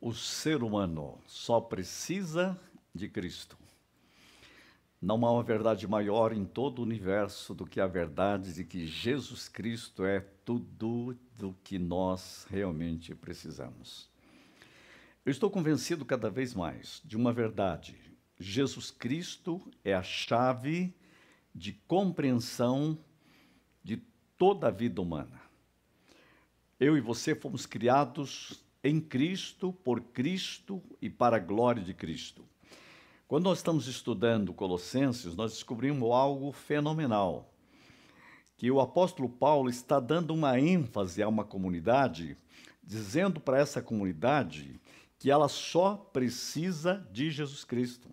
O ser humano só precisa de Cristo. Não há uma verdade maior em todo o universo do que a verdade de que Jesus Cristo é tudo do que nós realmente precisamos. Eu estou convencido cada vez mais de uma verdade. Jesus Cristo é a chave de compreensão de toda a vida humana. Eu e você fomos criados em Cristo, por Cristo e para a glória de Cristo. Quando nós estamos estudando Colossenses, nós descobrimos algo fenomenal. Que o apóstolo Paulo está dando uma ênfase a uma comunidade, dizendo para essa comunidade que ela só precisa de Jesus Cristo.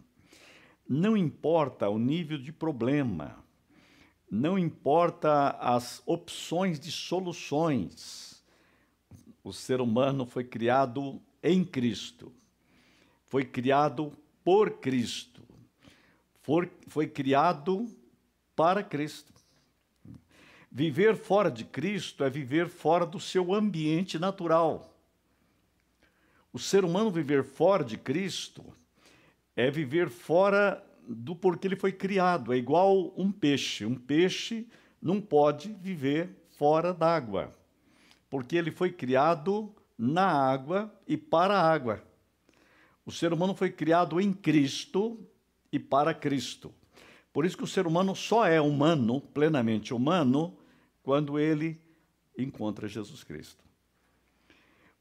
Não importa o nível de problema, não importa as opções de soluções. O ser humano foi criado em Cristo, foi criado por Cristo, foi, foi criado para Cristo. Viver fora de Cristo é viver fora do seu ambiente natural. O ser humano viver fora de Cristo é viver fora do porquê ele foi criado. É igual um peixe. Um peixe não pode viver fora d'água, porque ele foi criado na água e para a água. O ser humano foi criado em Cristo e para Cristo. Por isso que o ser humano só é humano, plenamente humano, quando ele encontra Jesus Cristo.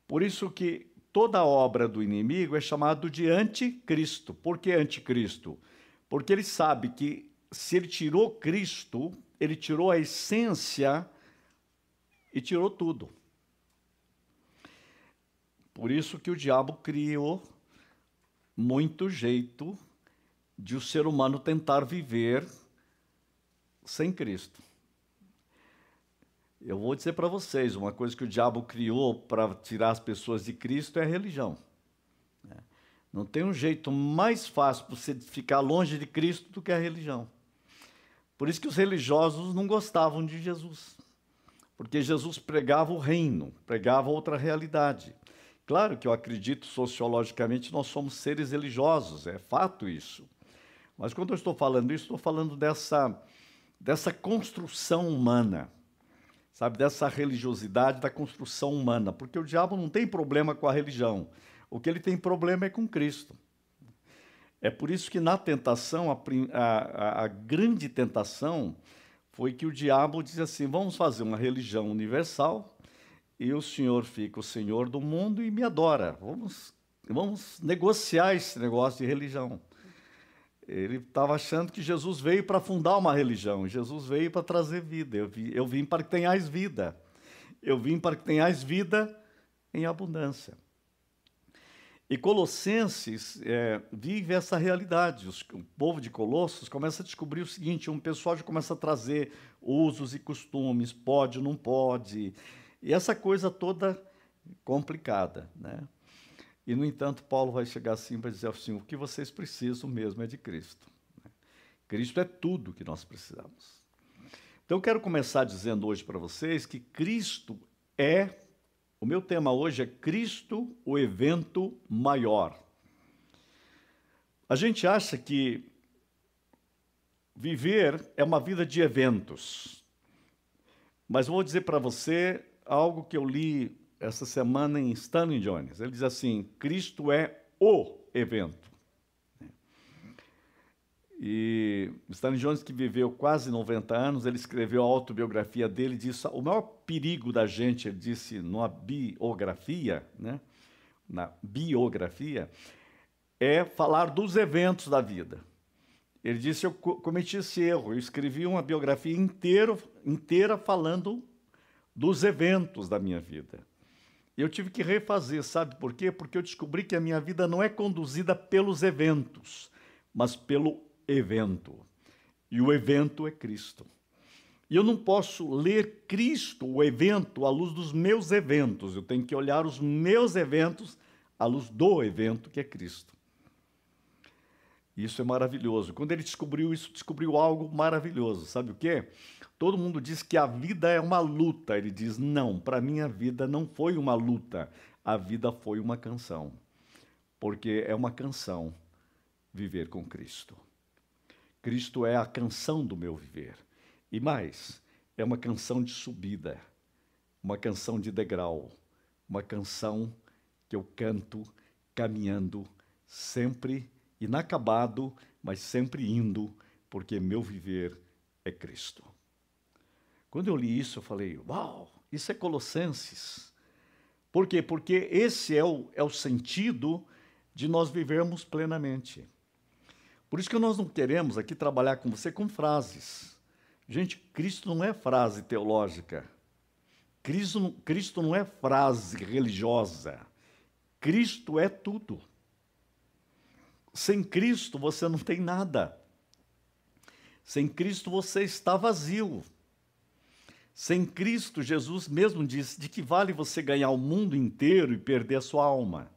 Por isso que toda obra do inimigo é chamado de anticristo. Por que anticristo? Porque ele sabe que se ele tirou Cristo, ele tirou a essência e tirou tudo. Por isso que o diabo criou muito jeito de o ser humano tentar viver sem Cristo. Eu vou dizer para vocês, uma coisa que o diabo criou para tirar as pessoas de Cristo é a religião. Né? Não tem um jeito mais fácil para você ficar longe de Cristo do que a religião. Por isso que os religiosos não gostavam de Jesus. Porque Jesus pregava o reino, pregava outra realidade. Claro que eu acredito sociologicamente nós somos seres religiosos, é fato isso. Mas quando eu estou falando isso, estou falando dessa, dessa construção humana sabe, dessa religiosidade da construção humana, porque o diabo não tem problema com a religião. O que ele tem problema é com Cristo. É por isso que na tentação, a, a, a grande tentação foi que o diabo diz assim: vamos fazer uma religião universal e o Senhor fica o Senhor do mundo e me adora. Vamos, vamos negociar esse negócio de religião. Ele estava achando que Jesus veio para fundar uma religião, Jesus veio para trazer vida. Eu, vi, eu vim para que tenhais vida. Eu vim para que tenhais vida em abundância. E Colossenses é, vive essa realidade. Os, o povo de Colossos começa a descobrir o seguinte: um pessoal já começa a trazer usos e costumes, pode, não pode, e essa coisa toda complicada. Né? E, no entanto, Paulo vai chegar assim para dizer assim: o que vocês precisam mesmo é de Cristo. Né? Cristo é tudo que nós precisamos. Então, eu quero começar dizendo hoje para vocês que Cristo é. O meu tema hoje é Cristo, o evento maior. A gente acha que viver é uma vida de eventos. Mas vou dizer para você algo que eu li essa semana em Stanley Jones. Ele diz assim: Cristo é o evento. E Stanley Jones, que viveu quase 90 anos, ele escreveu a autobiografia dele e disse: o maior perigo da gente, ele disse, numa biografia, né, na biografia, é falar dos eventos da vida. Ele disse: Eu cometi esse erro, eu escrevi uma biografia inteira, inteira falando dos eventos da minha vida. Eu tive que refazer, sabe por quê? Porque eu descobri que a minha vida não é conduzida pelos eventos, mas pelo evento. E o evento é Cristo. E eu não posso ler Cristo, o evento, à luz dos meus eventos. Eu tenho que olhar os meus eventos à luz do evento que é Cristo. Isso é maravilhoso. Quando ele descobriu isso, descobriu algo maravilhoso. Sabe o quê? Todo mundo diz que a vida é uma luta. Ele diz: não, para mim a vida não foi uma luta, a vida foi uma canção. porque é uma canção viver com Cristo. Cristo é a canção do meu viver. E mais, é uma canção de subida, uma canção de degrau, uma canção que eu canto caminhando sempre inacabado, mas sempre indo, porque meu viver é Cristo. Quando eu li isso, eu falei: Uau, isso é Colossenses. Por quê? Porque esse é o, é o sentido de nós vivermos plenamente. Por isso que nós não queremos aqui trabalhar com você com frases. Gente, Cristo não é frase teológica. Cristo, Cristo não é frase religiosa. Cristo é tudo. Sem Cristo você não tem nada. Sem Cristo você está vazio. Sem Cristo, Jesus mesmo disse: de que vale você ganhar o mundo inteiro e perder a sua alma?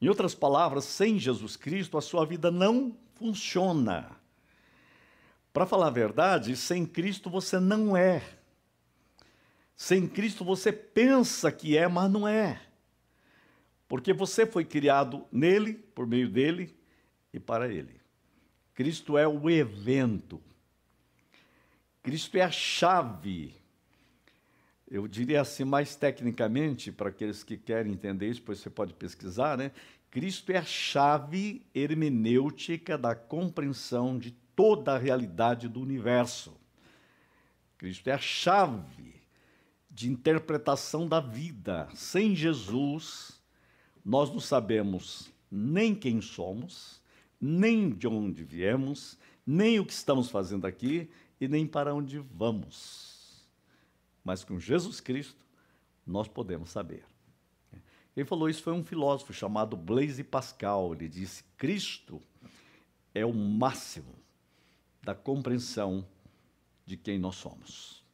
Em outras palavras, sem Jesus Cristo, a sua vida não funciona. Para falar a verdade, sem Cristo você não é. Sem Cristo você pensa que é, mas não é. Porque você foi criado nele, por meio dele e para ele. Cristo é o evento. Cristo é a chave. Eu diria assim mais tecnicamente, para aqueles que querem entender isso, depois você pode pesquisar, né? Cristo é a chave hermenêutica da compreensão de toda a realidade do universo. Cristo é a chave de interpretação da vida. Sem Jesus, nós não sabemos nem quem somos, nem de onde viemos, nem o que estamos fazendo aqui e nem para onde vamos. Mas com Jesus Cristo, nós podemos saber. Quem falou isso foi um filósofo chamado Blaise Pascal. Ele disse: Cristo é o máximo da compreensão de quem nós somos.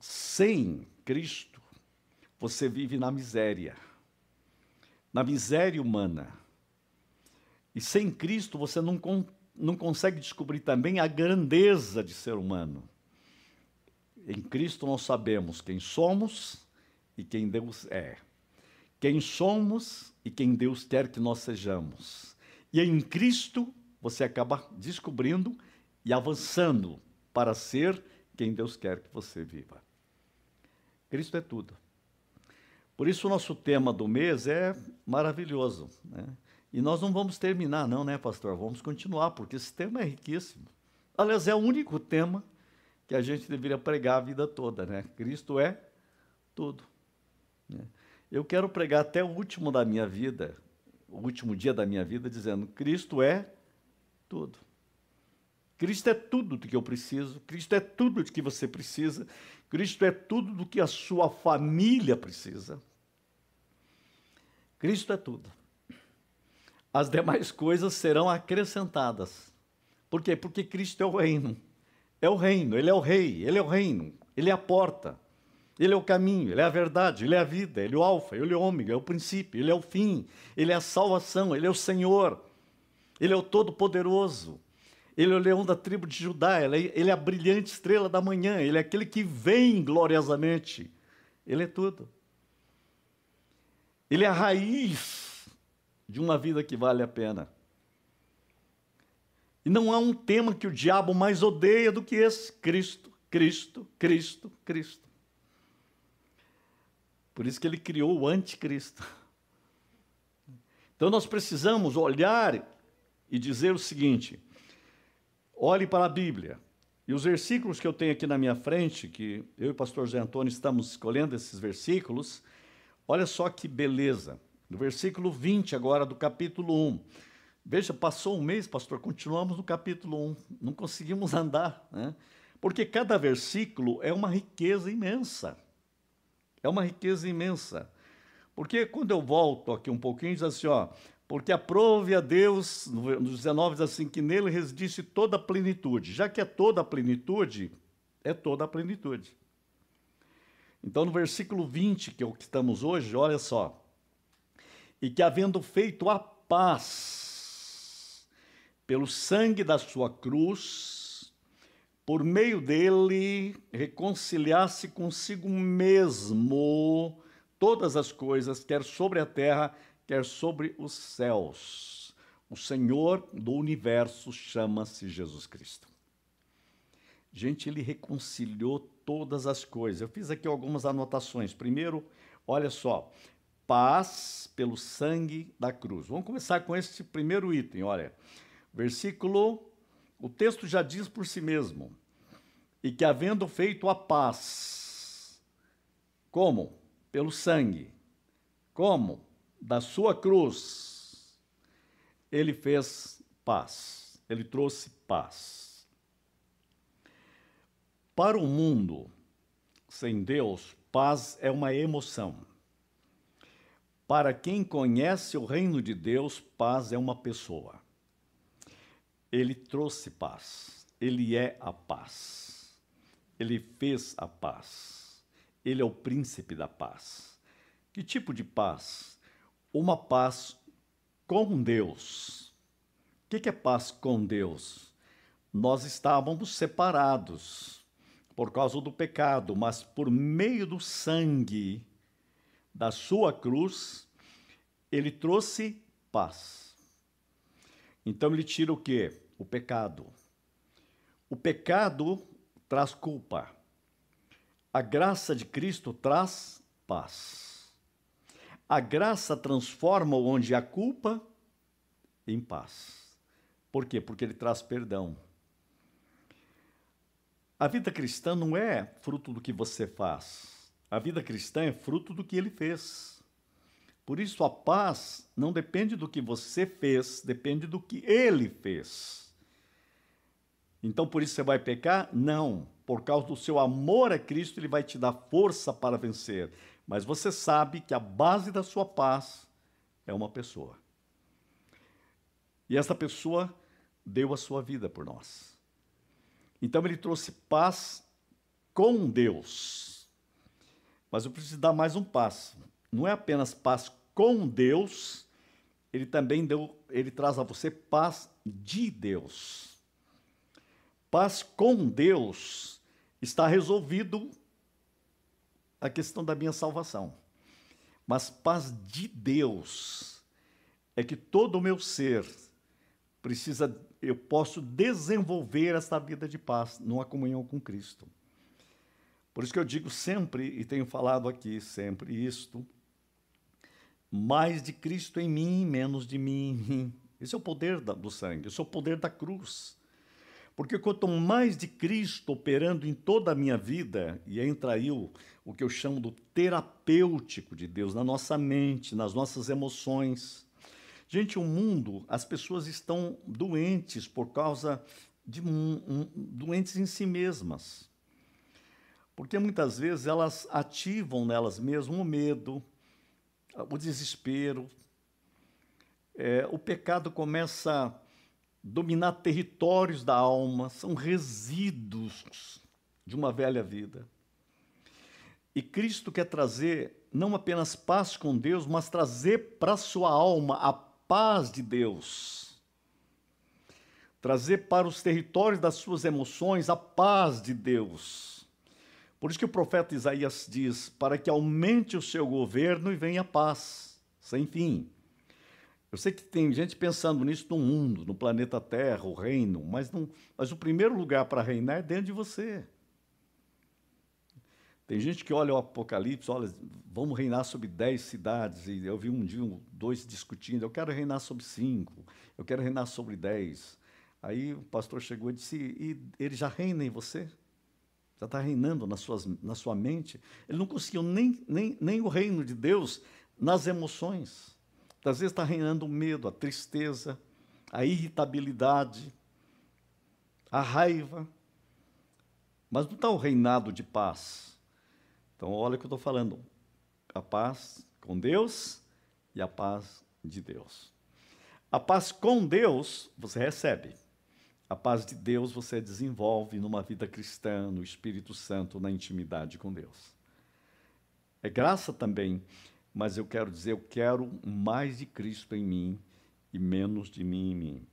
Sem Cristo, você vive na miséria, na miséria humana. E sem Cristo, você não, não consegue descobrir também a grandeza de ser humano. Em Cristo, nós sabemos quem somos e quem Deus é, quem somos e quem Deus quer que nós sejamos. E em Cristo você acaba descobrindo e avançando para ser quem Deus quer que você viva. Cristo é tudo. Por isso o nosso tema do mês é maravilhoso. Né? E nós não vamos terminar, não, né, pastor? Vamos continuar, porque esse tema é riquíssimo. Aliás, é o único tema que a gente deveria pregar a vida toda, né? Cristo é tudo. Né? Eu quero pregar até o último da minha vida, o último dia da minha vida, dizendo: Cristo é tudo. Cristo é tudo do que eu preciso, Cristo é tudo do que você precisa, Cristo é tudo do que a sua família precisa. Cristo é tudo. As demais coisas serão acrescentadas. Por quê? Porque Cristo é o reino. É o reino, ele é o rei, ele é o reino, ele é a porta. Ele é o caminho, ele é a verdade, ele é a vida, ele é o alfa, ele é o ômega, é o princípio, ele é o fim, ele é a salvação, ele é o Senhor, ele é o todo-poderoso. Ele é o leão da tribo de Judá, ele é, ele é a brilhante estrela da manhã, ele é aquele que vem gloriosamente. Ele é tudo. Ele é a raiz de uma vida que vale a pena. E não há um tema que o diabo mais odeia do que esse: Cristo, Cristo, Cristo, Cristo. Por isso que ele criou o anticristo. Então nós precisamos olhar e dizer o seguinte: olhe para a Bíblia. E os versículos que eu tenho aqui na minha frente, que eu e o pastor Zé Antônio estamos escolhendo esses versículos, olha só que beleza. No versículo 20 agora do capítulo 1. Veja, passou um mês, pastor, continuamos no capítulo 1. Não conseguimos andar, né? Porque cada versículo é uma riqueza imensa. É uma riqueza imensa. Porque quando eu volto aqui um pouquinho, diz assim, ó, porque aprove a Deus, no 19 diz assim, que nele residisse toda a plenitude. Já que é toda a plenitude, é toda a plenitude. Então, no versículo 20, que é o que estamos hoje, olha só. E que havendo feito a paz pelo sangue da sua cruz, por meio dele, reconciliasse consigo mesmo todas as coisas, quer sobre a terra, quer sobre os céus. O Senhor do universo chama-se Jesus Cristo. Gente, ele reconciliou todas as coisas. Eu fiz aqui algumas anotações. Primeiro, olha só, paz pelo sangue da cruz. Vamos começar com esse primeiro item, olha. Versículo, o texto já diz por si mesmo. E que havendo feito a paz, como? Pelo sangue. Como? Da sua cruz. Ele fez paz. Ele trouxe paz. Para o mundo sem Deus, paz é uma emoção. Para quem conhece o reino de Deus, paz é uma pessoa. Ele trouxe paz. Ele é a paz. Ele fez a paz. Ele é o príncipe da paz. Que tipo de paz? Uma paz com Deus. O que é paz com Deus? Nós estávamos separados por causa do pecado, mas por meio do sangue da sua cruz, ele trouxe paz. Então ele tira o quê? O pecado. O pecado traz culpa. A graça de Cristo traz paz. A graça transforma onde há culpa em paz. Por quê? Porque ele traz perdão. A vida cristã não é fruto do que você faz. A vida cristã é fruto do que ele fez. Por isso, a paz não depende do que você fez, depende do que ele fez. Então, por isso você vai pecar? Não. Por causa do seu amor a Cristo, ele vai te dar força para vencer. Mas você sabe que a base da sua paz é uma pessoa. E essa pessoa deu a sua vida por nós. Então, ele trouxe paz com Deus mas eu preciso dar mais um passo. Não é apenas paz com Deus, ele também deu, ele traz a você paz de Deus. Paz com Deus está resolvido a questão da minha salvação. Mas paz de Deus é que todo o meu ser precisa, eu posso desenvolver essa vida de paz numa comunhão com Cristo. Por isso que eu digo sempre, e tenho falado aqui sempre isto, mais de Cristo em mim, menos de mim. Esse é o poder do sangue, esse é o poder da cruz. Porque quanto mais de Cristo operando em toda a minha vida, e entra aí o, o que eu chamo do terapêutico de Deus, na nossa mente, nas nossas emoções. Gente, o mundo, as pessoas estão doentes por causa de um, um, doentes em si mesmas. Porque muitas vezes elas ativam nelas mesmas o medo, o desespero. É, o pecado começa a dominar territórios da alma, são resíduos de uma velha vida. E Cristo quer trazer não apenas paz com Deus, mas trazer para sua alma a paz de Deus. Trazer para os territórios das suas emoções a paz de Deus por isso que o profeta Isaías diz: para que aumente o seu governo e venha paz, sem fim. Eu sei que tem gente pensando nisso no mundo, no planeta Terra, o reino, mas, não, mas o primeiro lugar para reinar é dentro de você. Tem gente que olha o Apocalipse, olha, vamos reinar sobre dez cidades, e eu vi um dia dois discutindo, eu quero reinar sobre cinco, eu quero reinar sobre dez. Aí o pastor chegou e disse, e ele já reina em você? Já está reinando nas suas, na sua mente. Ele não conseguiu nem, nem, nem o reino de Deus nas emoções. Às vezes está reinando o medo, a tristeza, a irritabilidade, a raiva. Mas não está o reinado de paz. Então, olha o que eu estou falando. A paz com Deus e a paz de Deus. A paz com Deus você recebe. A paz de Deus você desenvolve numa vida cristã, no Espírito Santo, na intimidade com Deus. É graça também, mas eu quero dizer, eu quero mais de Cristo em mim e menos de mim em mim.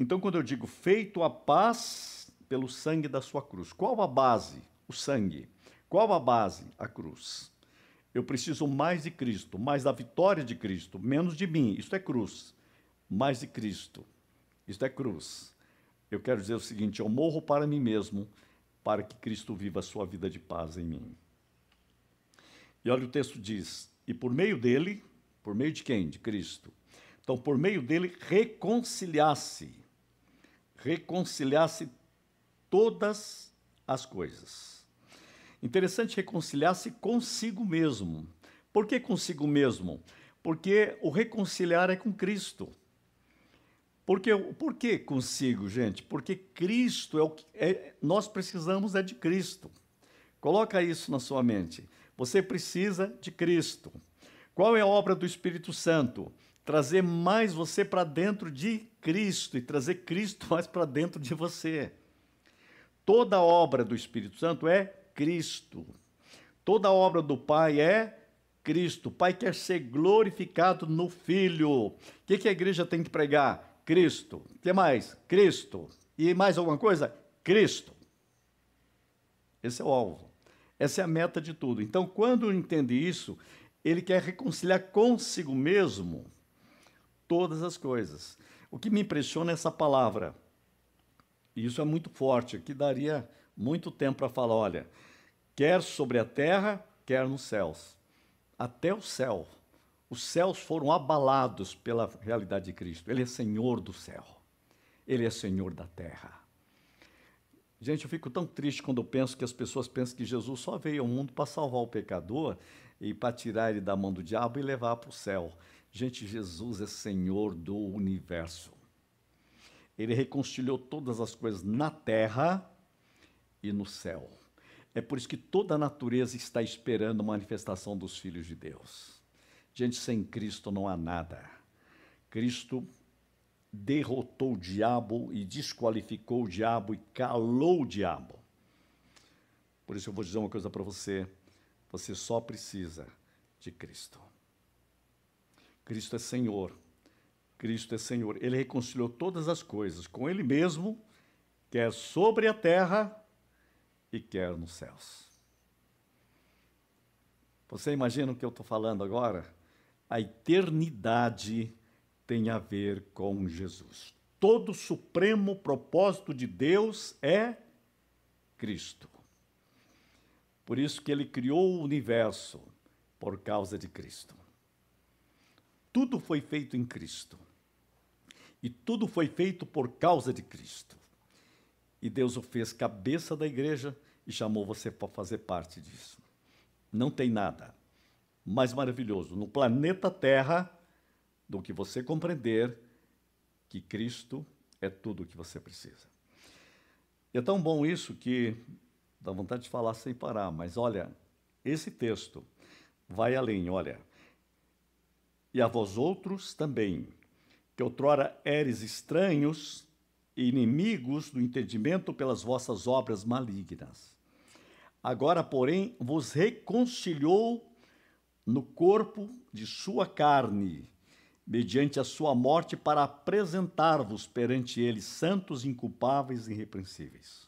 Então, quando eu digo feito a paz pelo sangue da sua cruz, qual a base? O sangue. Qual a base? A cruz. Eu preciso mais de Cristo, mais da vitória de Cristo, menos de mim. Isto é cruz. Mais de Cristo. Isto é cruz. Eu quero dizer o seguinte: eu morro para mim mesmo, para que Cristo viva a sua vida de paz em mim. E olha o texto diz: e por meio dele, por meio de quem? De Cristo. Então, por meio dele, reconciliasse, reconciliasse todas as coisas. Interessante reconciliar-se consigo mesmo. Por que consigo mesmo? Porque o reconciliar é com Cristo. Porque, por que consigo, gente? Porque Cristo é o que é, nós precisamos é de Cristo. Coloca isso na sua mente. Você precisa de Cristo. Qual é a obra do Espírito Santo? Trazer mais você para dentro de Cristo e trazer Cristo mais para dentro de você. Toda obra do Espírito Santo é Cristo. Toda obra do Pai é Cristo. O Pai quer ser glorificado no Filho. O que, que a igreja tem que pregar? Cristo. Que mais? Cristo. E mais alguma coisa? Cristo. Esse é o alvo. Essa é a meta de tudo. Então, quando entende isso, ele quer reconciliar consigo mesmo todas as coisas. O que me impressiona é essa palavra. E isso é muito forte, que daria muito tempo para falar, olha, quer sobre a terra, quer nos céus. Até o céu os céus foram abalados pela realidade de Cristo. Ele é Senhor do céu. Ele é Senhor da terra. Gente, eu fico tão triste quando eu penso que as pessoas pensam que Jesus só veio ao mundo para salvar o pecador e para tirar ele da mão do diabo e levar para o céu. Gente, Jesus é Senhor do universo. Ele reconciliou todas as coisas na terra e no céu. É por isso que toda a natureza está esperando a manifestação dos filhos de Deus. Gente, sem Cristo não há nada. Cristo derrotou o diabo e desqualificou o diabo e calou o diabo. Por isso eu vou dizer uma coisa para você: você só precisa de Cristo. Cristo é Senhor. Cristo é Senhor. Ele reconciliou todas as coisas com Ele mesmo, quer sobre a terra e quer nos céus. Você imagina o que eu estou falando agora? A eternidade tem a ver com Jesus. Todo supremo propósito de Deus é Cristo. Por isso que ele criou o universo por causa de Cristo. Tudo foi feito em Cristo. E tudo foi feito por causa de Cristo. E Deus o fez cabeça da igreja e chamou você para fazer parte disso. Não tem nada mais maravilhoso no planeta Terra do que você compreender que Cristo é tudo o que você precisa. E é tão bom isso que dá vontade de falar sem parar, mas olha, esse texto vai além, olha. E a vós outros também, que outrora eres estranhos e inimigos do entendimento pelas vossas obras malignas. Agora, porém, vos reconciliou no corpo de sua carne, mediante a sua morte, para apresentar-vos perante ele santos, inculpáveis e irrepreensíveis.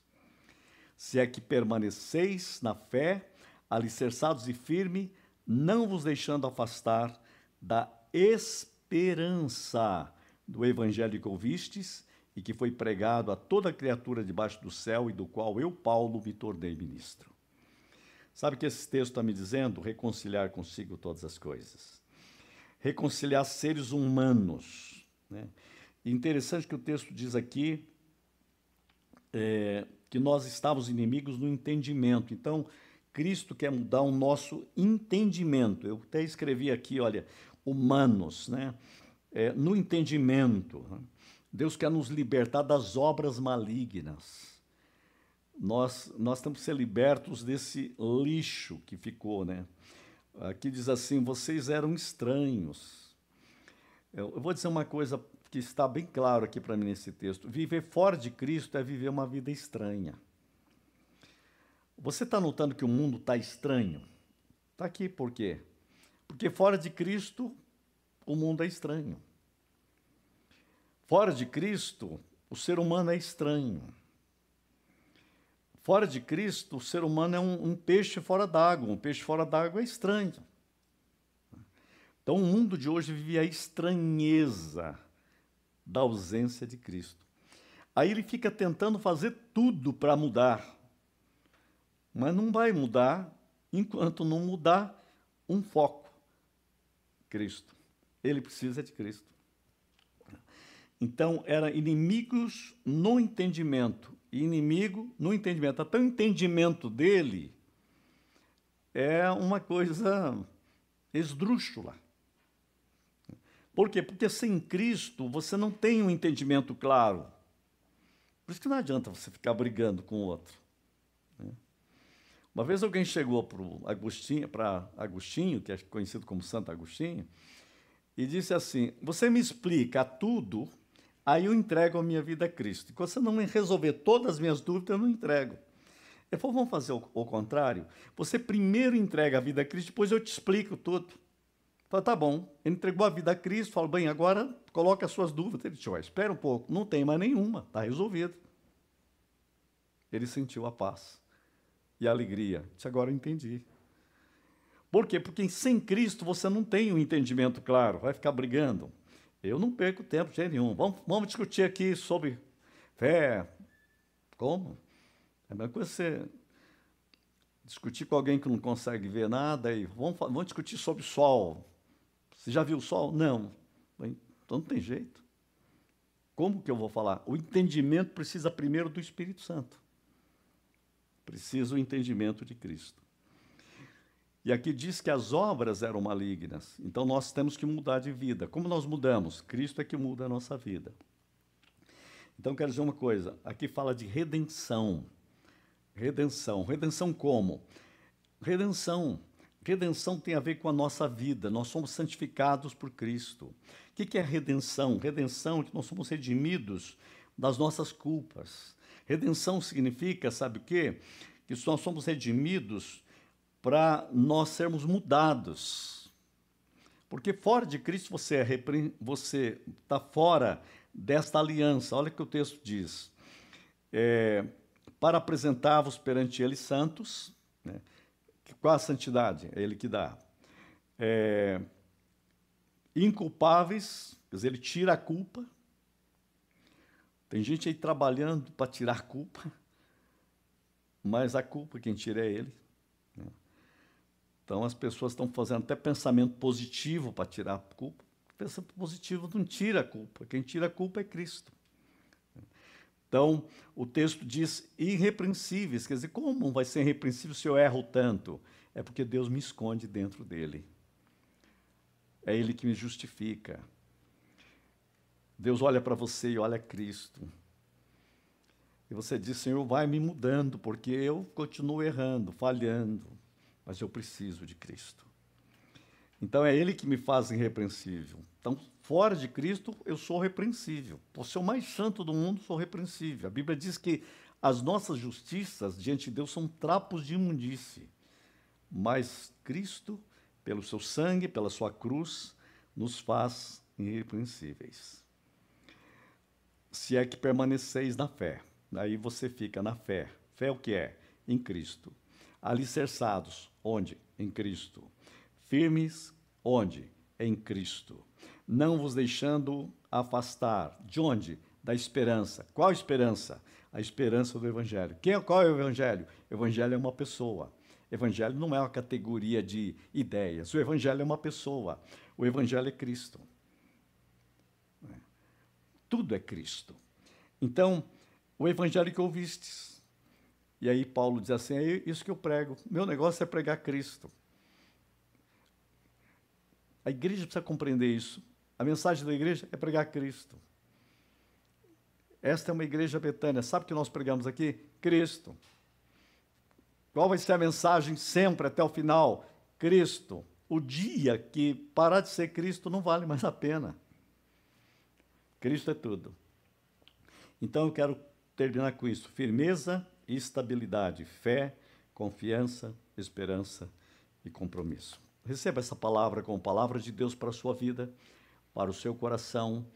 Se é que permaneceis na fé, alicerçados e firmes, não vos deixando afastar da esperança do evangelho que ouvistes e que foi pregado a toda criatura debaixo do céu e do qual eu, Paulo, me tornei ministro. Sabe o que esse texto está me dizendo? Reconciliar consigo todas as coisas. Reconciliar seres humanos. Né? interessante que o texto diz aqui é, que nós estávamos inimigos no entendimento. Então, Cristo quer mudar o nosso entendimento. Eu até escrevi aqui, olha, humanos, né? É, no entendimento. Né? Deus quer nos libertar das obras malignas nós, nós temos que ser libertos desse lixo que ficou, né? Aqui diz assim: vocês eram estranhos. Eu, eu vou dizer uma coisa que está bem claro aqui para mim nesse texto: viver fora de Cristo é viver uma vida estranha. Você está notando que o mundo está estranho? Está aqui por quê? Porque fora de Cristo, o mundo é estranho. Fora de Cristo, o ser humano é estranho. Fora de Cristo, o ser humano é um, um peixe fora d'água. Um peixe fora d'água é estranho. Então, o mundo de hoje vive a estranheza da ausência de Cristo. Aí ele fica tentando fazer tudo para mudar, mas não vai mudar enquanto não mudar um foco: Cristo. Ele precisa de Cristo. Então, era inimigos no entendimento, inimigo no entendimento. Até o entendimento dele é uma coisa esdrúxula. Por quê? Porque sem Cristo você não tem um entendimento claro. Por isso que não adianta você ficar brigando com o outro. Né? Uma vez alguém chegou para Agostinho, para Agostinho, que é conhecido como Santo Agostinho, e disse assim: Você me explica tudo, aí eu entrego a minha vida a Cristo. E quando você não resolver todas as minhas dúvidas, eu não entrego. Falou: Vamos fazer o, o contrário? Você primeiro entrega a vida a Cristo, depois eu te explico tudo. Falei, tá bom. Ele entregou a vida a Cristo, falou, bem, agora coloque as suas dúvidas. Ele disse, espera um pouco, não tem mais nenhuma, está resolvido. Ele sentiu a paz e a alegria. Disse, agora eu entendi. Por quê? Porque sem Cristo você não tem um entendimento claro, vai ficar brigando. Eu não perco tempo de nenhum. Vamos, vamos discutir aqui sobre fé. Como? É a mesma coisa você discutir com alguém que não consegue ver nada e vamos, vamos discutir sobre sol. Você já viu o sol? Não. Então não tem jeito. Como que eu vou falar? O entendimento precisa primeiro do Espírito Santo. Precisa o entendimento de Cristo. E aqui diz que as obras eram malignas. Então nós temos que mudar de vida. Como nós mudamos? Cristo é que muda a nossa vida. Então quero dizer uma coisa. Aqui fala de redenção. Redenção. Redenção como? Redenção Redenção tem a ver com a nossa vida, nós somos santificados por Cristo. O que é redenção? Redenção é que nós somos redimidos das nossas culpas. Redenção significa, sabe o quê? Que nós somos redimidos para nós sermos mudados. Porque fora de Cristo você é você está fora desta aliança. Olha o que o texto diz. É, para apresentar-vos perante ele santos, né? Qual a santidade? É Ele que dá. É, inculpáveis, quer dizer, Ele tira a culpa. Tem gente aí trabalhando para tirar a culpa, mas a culpa quem tira é Ele. Então as pessoas estão fazendo até pensamento positivo para tirar a culpa. Pensamento positivo não tira a culpa. Quem tira a culpa é Cristo. Então, o texto diz irrepreensíveis, quer dizer, como vai ser irrepreensível se eu erro tanto? É porque Deus me esconde dentro dele. É Ele que me justifica. Deus olha para você e olha Cristo. E você diz, Senhor, vai me mudando, porque eu continuo errando, falhando, mas eu preciso de Cristo. Então é Ele que me faz irrepreensível. Então, fora de Cristo, eu sou repreensível. Por ser o mais santo do mundo, sou repreensível. A Bíblia diz que as nossas justiças diante de Deus são trapos de imundície. Mas Cristo, pelo seu sangue, pela sua cruz, nos faz irrepreensíveis. Se é que permaneceis na fé. Aí você fica na fé. Fé o que é? Em Cristo. Alicerçados. Onde? Em Cristo. Firmes. Onde? Em Cristo não vos deixando afastar. De onde? Da esperança. Qual esperança? A esperança do Evangelho. Quem, é, qual é o Evangelho? O Evangelho é uma pessoa. Evangelho não é uma categoria de ideias. O Evangelho é uma pessoa. O Evangelho é Cristo. Tudo é Cristo. Então, o Evangelho que ouvistes. E aí Paulo diz assim: é isso que eu prego. Meu negócio é pregar Cristo. A igreja precisa compreender isso. A mensagem da igreja é pregar Cristo. Esta é uma igreja betânia. Sabe o que nós pregamos aqui? Cristo. Qual vai ser a mensagem sempre até o final? Cristo. O dia que parar de ser Cristo não vale mais a pena. Cristo é tudo. Então eu quero terminar com isso: firmeza estabilidade, fé, confiança, esperança e compromisso. Receba essa palavra como palavra de Deus para a sua vida para o seu coração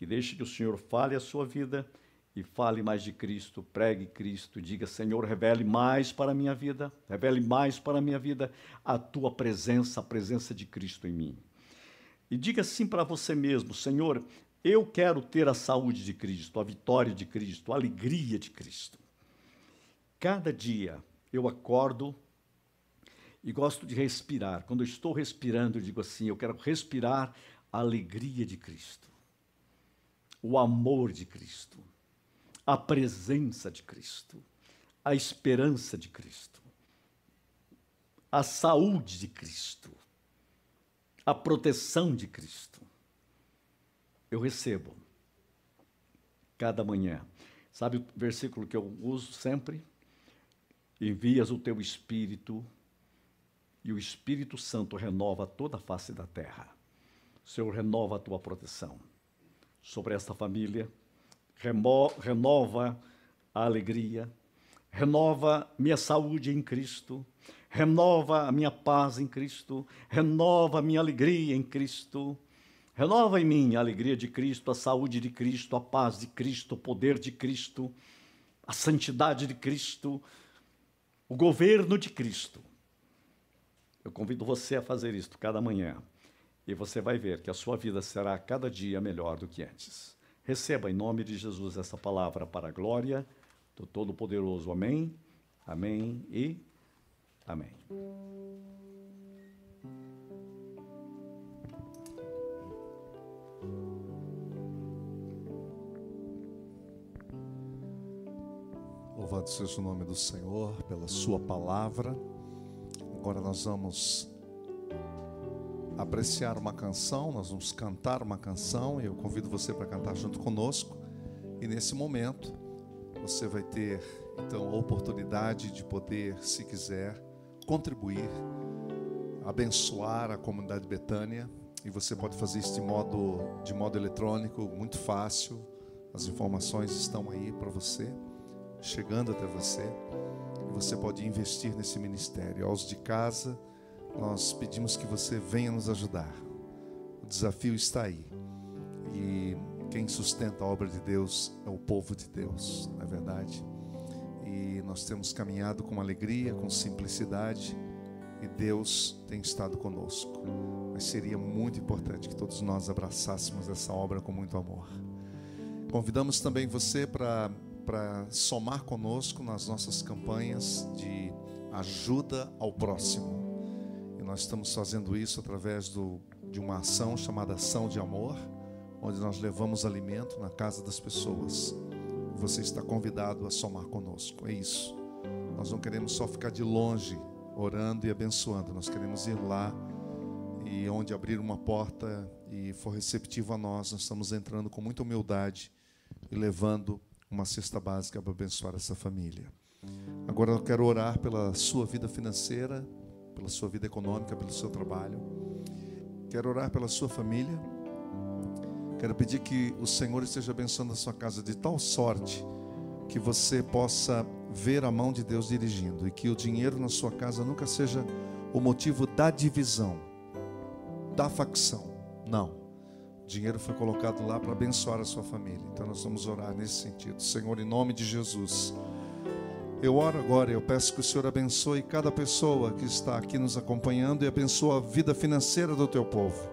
e deixe que o Senhor fale a sua vida e fale mais de Cristo, pregue Cristo, diga: Senhor, revele mais para a minha vida, revele mais para a minha vida a tua presença, a presença de Cristo em mim. E diga assim para você mesmo: Senhor, eu quero ter a saúde de Cristo, a vitória de Cristo, a alegria de Cristo. Cada dia eu acordo e gosto de respirar. Quando eu estou respirando, eu digo assim: eu quero respirar a alegria de Cristo, o amor de Cristo, a presença de Cristo, a esperança de Cristo, a saúde de Cristo, a proteção de Cristo. Eu recebo cada manhã. Sabe o versículo que eu uso sempre? Envias o teu espírito e o Espírito Santo renova toda a face da terra. Senhor renova a tua proteção sobre esta família, renova a alegria, renova minha saúde em Cristo, renova a minha paz em Cristo, renova a minha alegria em Cristo. Renova em mim a alegria de Cristo, a saúde de Cristo, a paz de Cristo, o poder de Cristo, a santidade de Cristo, o governo de Cristo. Eu convido você a fazer isto cada manhã e você vai ver que a sua vida será cada dia melhor do que antes. Receba em nome de Jesus essa palavra para a glória do Todo-Poderoso. Amém, amém e amém. Louvado seja o nome do Senhor pela Sua palavra. Agora nós vamos apreciar uma canção, nós vamos cantar uma canção e eu convido você para cantar junto conosco. E nesse momento você vai ter então a oportunidade de poder, se quiser, contribuir, abençoar a comunidade Betânia. E você pode fazer isso de modo, de modo eletrônico, muito fácil. As informações estão aí para você, chegando até você você pode investir nesse ministério. Aos de casa, nós pedimos que você venha nos ajudar. O desafio está aí. E quem sustenta a obra de Deus é o povo de Deus, não é verdade? E nós temos caminhado com alegria, com simplicidade, e Deus tem estado conosco. Mas seria muito importante que todos nós abraçássemos essa obra com muito amor. Convidamos também você para para somar conosco nas nossas campanhas de ajuda ao próximo. E nós estamos fazendo isso através do, de uma ação chamada Ação de Amor, onde nós levamos alimento na casa das pessoas. Você está convidado a somar conosco. É isso. Nós não queremos só ficar de longe orando e abençoando, nós queremos ir lá e onde abrir uma porta e for receptivo a nós, nós estamos entrando com muita humildade e levando uma cesta básica para abençoar essa família. Agora eu quero orar pela sua vida financeira, pela sua vida econômica, pelo seu trabalho. Quero orar pela sua família. Quero pedir que o Senhor esteja abençoando a sua casa de tal sorte que você possa ver a mão de Deus dirigindo e que o dinheiro na sua casa nunca seja o motivo da divisão, da facção. Não dinheiro foi colocado lá para abençoar a sua família. Então nós vamos orar nesse sentido. Senhor, em nome de Jesus. Eu oro agora, eu peço que o Senhor abençoe cada pessoa que está aqui nos acompanhando e abençoe a vida financeira do teu povo.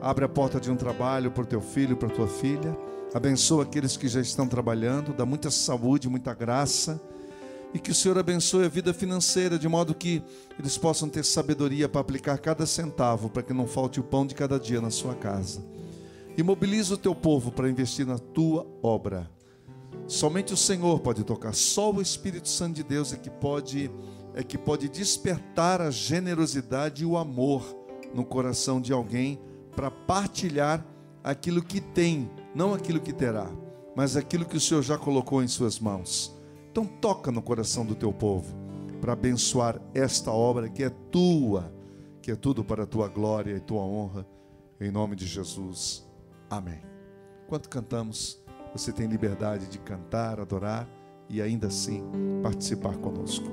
Abre a porta de um trabalho para o teu filho, para a tua filha. Abençoa aqueles que já estão trabalhando, dá muita saúde, muita graça. E que o Senhor abençoe a vida financeira, de modo que eles possam ter sabedoria para aplicar cada centavo, para que não falte o pão de cada dia na sua casa e mobiliza o teu povo para investir na tua obra. Somente o Senhor pode tocar, só o Espírito Santo de Deus é que pode é que pode despertar a generosidade e o amor no coração de alguém para partilhar aquilo que tem, não aquilo que terá, mas aquilo que o Senhor já colocou em suas mãos. Então toca no coração do teu povo para abençoar esta obra que é tua, que é tudo para a tua glória e tua honra, em nome de Jesus. Amém. Enquanto cantamos, você tem liberdade de cantar, adorar e ainda assim participar conosco.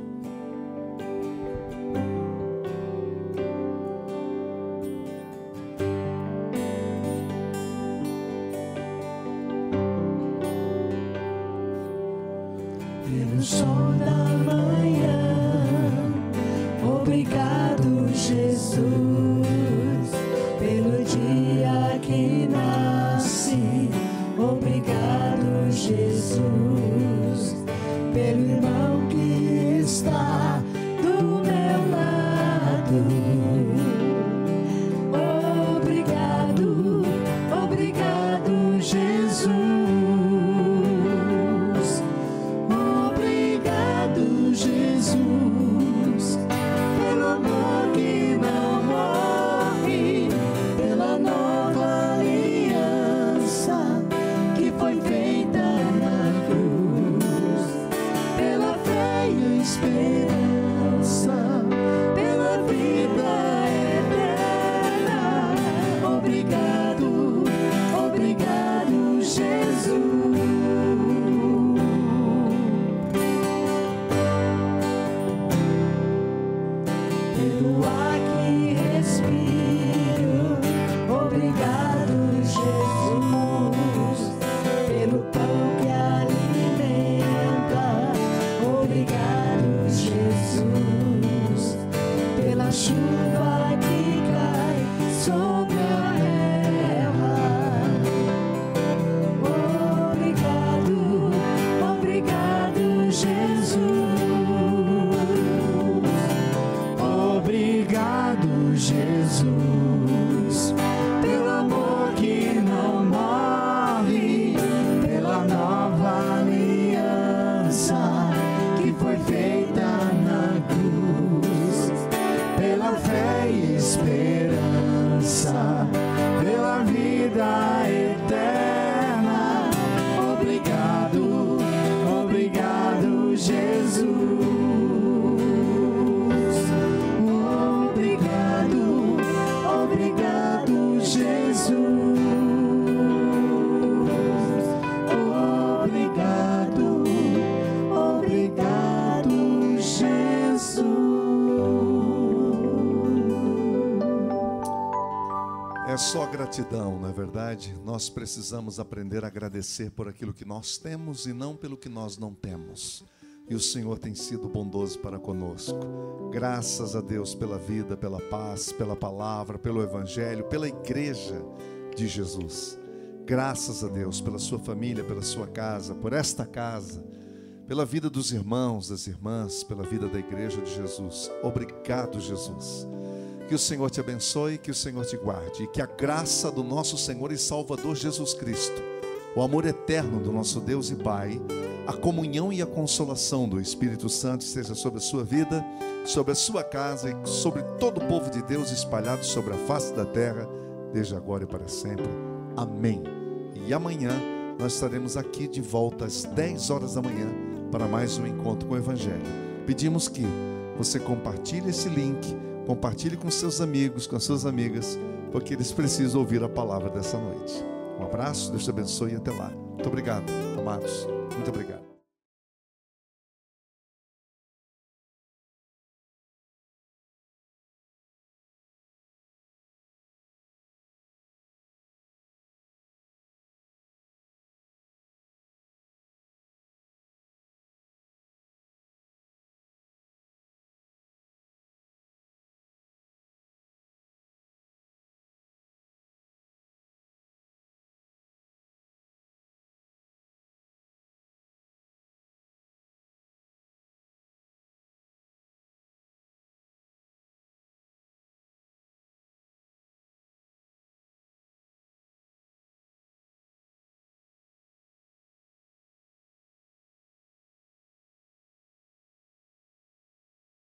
Gratidão, não é verdade? Nós precisamos aprender a agradecer por aquilo que nós temos e não pelo que nós não temos. E o Senhor tem sido bondoso para conosco. Graças a Deus pela vida, pela paz, pela palavra, pelo Evangelho, pela igreja de Jesus. Graças a Deus pela sua família, pela sua casa, por esta casa, pela vida dos irmãos, das irmãs, pela vida da igreja de Jesus. Obrigado, Jesus. Que o Senhor te abençoe, que o Senhor te guarde e que a graça do nosso Senhor e Salvador Jesus Cristo, o amor eterno do nosso Deus e Pai, a comunhão e a consolação do Espírito Santo esteja sobre a sua vida, sobre a sua casa e sobre todo o povo de Deus espalhado sobre a face da terra, desde agora e para sempre. Amém. E amanhã nós estaremos aqui de volta às 10 horas da manhã para mais um encontro com o Evangelho. Pedimos que você compartilhe esse link, compartilhe com seus amigos, com as suas amigas, porque eles precisam ouvir a palavra dessa noite. Um abraço, Deus te abençoe e até lá. Muito obrigado, amados. Muito obrigado.